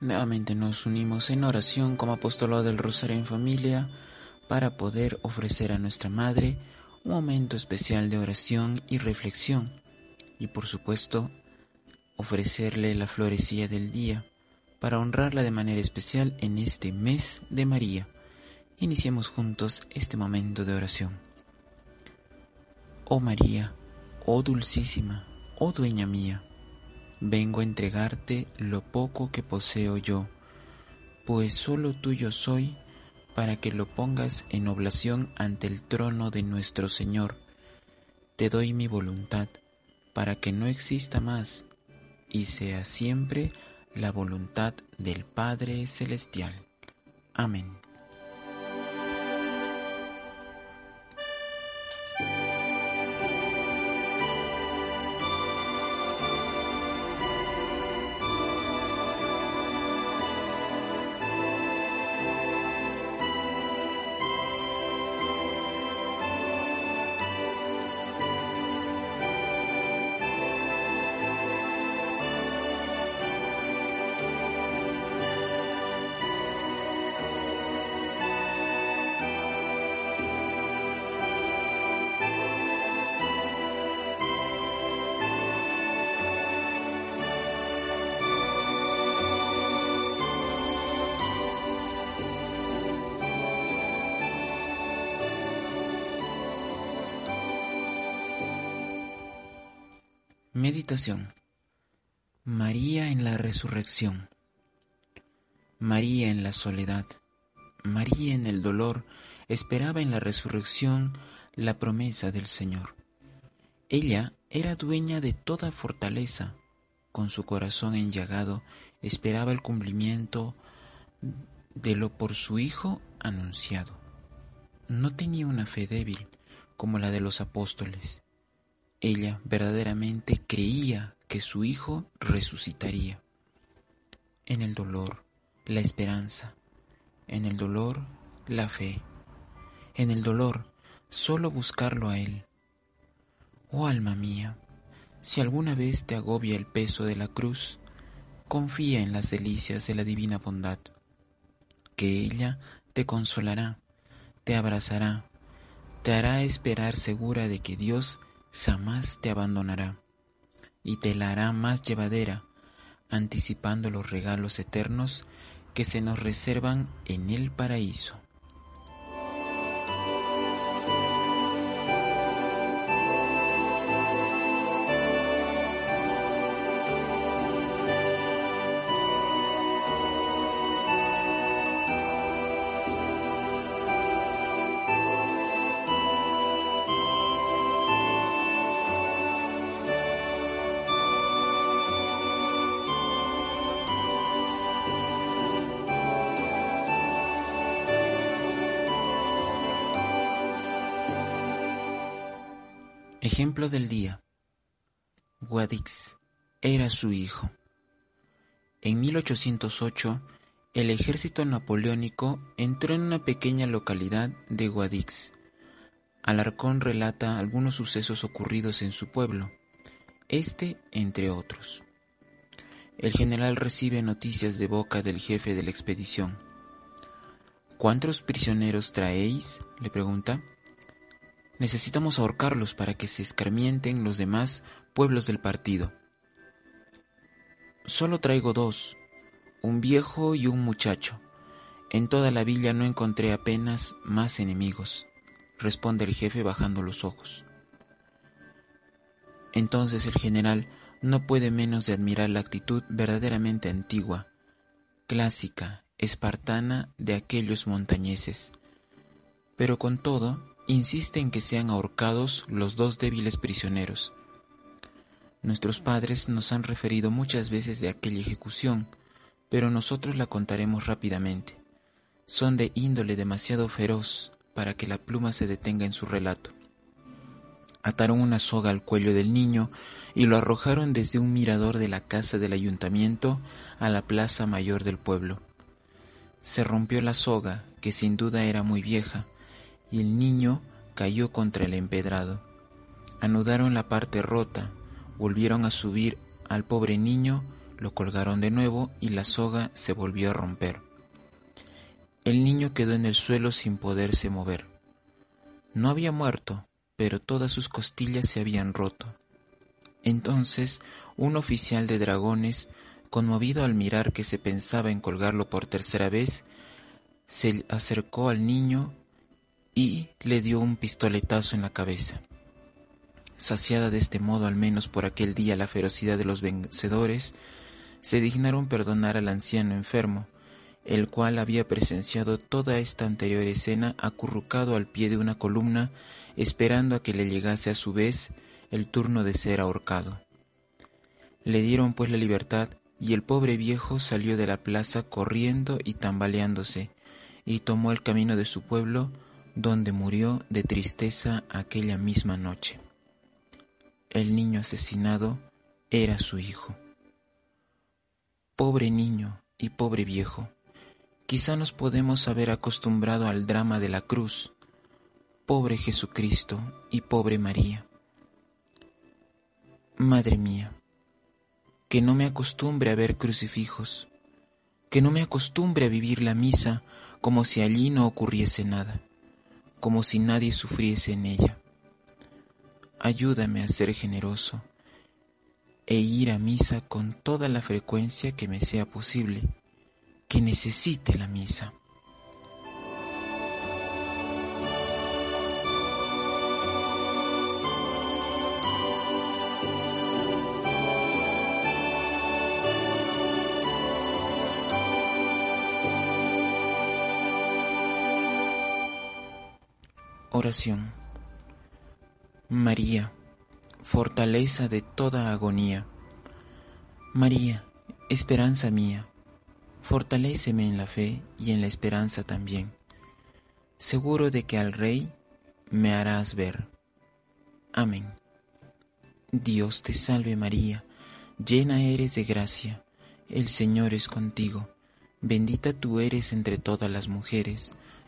Nuevamente nos unimos en oración como apostolado del Rosario en familia para poder ofrecer a nuestra Madre un momento especial de oración y reflexión y por supuesto ofrecerle la florecilla del día para honrarla de manera especial en este mes de María. Iniciemos juntos este momento de oración. Oh María, oh dulcísima, oh dueña mía, vengo a entregarte lo poco que poseo yo, pues solo tuyo soy, para que lo pongas en oblación ante el trono de nuestro Señor. Te doy mi voluntad, para que no exista más, y sea siempre la voluntad del Padre Celestial. Amén. Meditación. María en la resurrección. María en la soledad. María en el dolor. Esperaba en la resurrección la promesa del Señor. Ella era dueña de toda fortaleza, con su corazón enllagado esperaba el cumplimiento de lo por su Hijo anunciado. No tenía una fe débil como la de los apóstoles ella verdaderamente creía que su hijo resucitaría. En el dolor, la esperanza. En el dolor, la fe. En el dolor, solo buscarlo a Él. Oh alma mía, si alguna vez te agobia el peso de la cruz, confía en las delicias de la divina bondad, que ella te consolará, te abrazará, te hará esperar segura de que Dios jamás te abandonará y te la hará más llevadera, anticipando los regalos eternos que se nos reservan en el paraíso. Ejemplo del día. Guadix era su hijo. En 1808, el ejército napoleónico entró en una pequeña localidad de Guadix. Alarcón relata algunos sucesos ocurridos en su pueblo, este entre otros. El general recibe noticias de boca del jefe de la expedición. ¿Cuántos prisioneros traéis? le pregunta. Necesitamos ahorcarlos para que se escarmienten los demás pueblos del partido. Solo traigo dos, un viejo y un muchacho. En toda la villa no encontré apenas más enemigos, responde el jefe bajando los ojos. Entonces el general no puede menos de admirar la actitud verdaderamente antigua, clásica, espartana de aquellos montañeses. Pero con todo, insiste en que sean ahorcados los dos débiles prisioneros. Nuestros padres nos han referido muchas veces de aquella ejecución, pero nosotros la contaremos rápidamente. Son de índole demasiado feroz para que la pluma se detenga en su relato. Ataron una soga al cuello del niño y lo arrojaron desde un mirador de la casa del ayuntamiento a la plaza mayor del pueblo. Se rompió la soga, que sin duda era muy vieja, y el niño cayó contra el empedrado. Anudaron la parte rota, volvieron a subir al pobre niño, lo colgaron de nuevo y la soga se volvió a romper. El niño quedó en el suelo sin poderse mover. No había muerto, pero todas sus costillas se habían roto. Entonces un oficial de dragones, conmovido al mirar que se pensaba en colgarlo por tercera vez, se acercó al niño y le dio un pistoletazo en la cabeza. Saciada de este modo al menos por aquel día la ferocidad de los vencedores, se dignaron perdonar al anciano enfermo, el cual había presenciado toda esta anterior escena acurrucado al pie de una columna, esperando a que le llegase a su vez el turno de ser ahorcado. Le dieron pues la libertad y el pobre viejo salió de la plaza corriendo y tambaleándose, y tomó el camino de su pueblo, donde murió de tristeza aquella misma noche. El niño asesinado era su hijo. Pobre niño y pobre viejo, quizá nos podemos haber acostumbrado al drama de la cruz. Pobre Jesucristo y pobre María. Madre mía, que no me acostumbre a ver crucifijos, que no me acostumbre a vivir la misa como si allí no ocurriese nada, como si nadie sufriese en ella. Ayúdame a ser generoso e ir a misa con toda la frecuencia que me sea posible, que necesite la misa. Oración. María, fortaleza de toda agonía. María, esperanza mía, fortaléceme en la fe y en la esperanza también, seguro de que al Rey me harás ver. Amén. Dios te salve María, llena eres de gracia, el Señor es contigo, bendita tú eres entre todas las mujeres,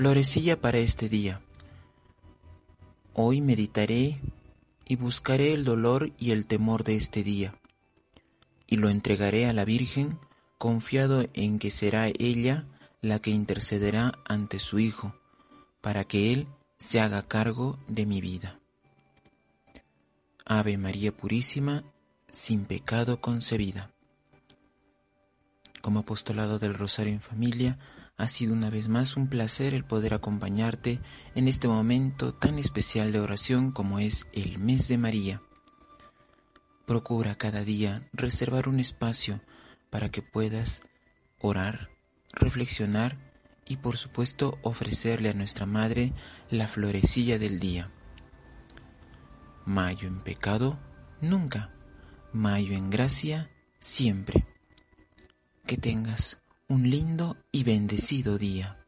Florecilla para este día. Hoy meditaré y buscaré el dolor y el temor de este día, y lo entregaré a la Virgen confiado en que será ella la que intercederá ante su Hijo, para que Él se haga cargo de mi vida. Ave María Purísima, sin pecado concebida. Como apostolado del Rosario en Familia, ha sido una vez más un placer el poder acompañarte en este momento tan especial de oración como es el mes de María. Procura cada día reservar un espacio para que puedas orar, reflexionar y por supuesto ofrecerle a nuestra Madre la florecilla del día. Mayo en pecado, nunca. Mayo en gracia, siempre. Que tengas un lindo y bendecido día.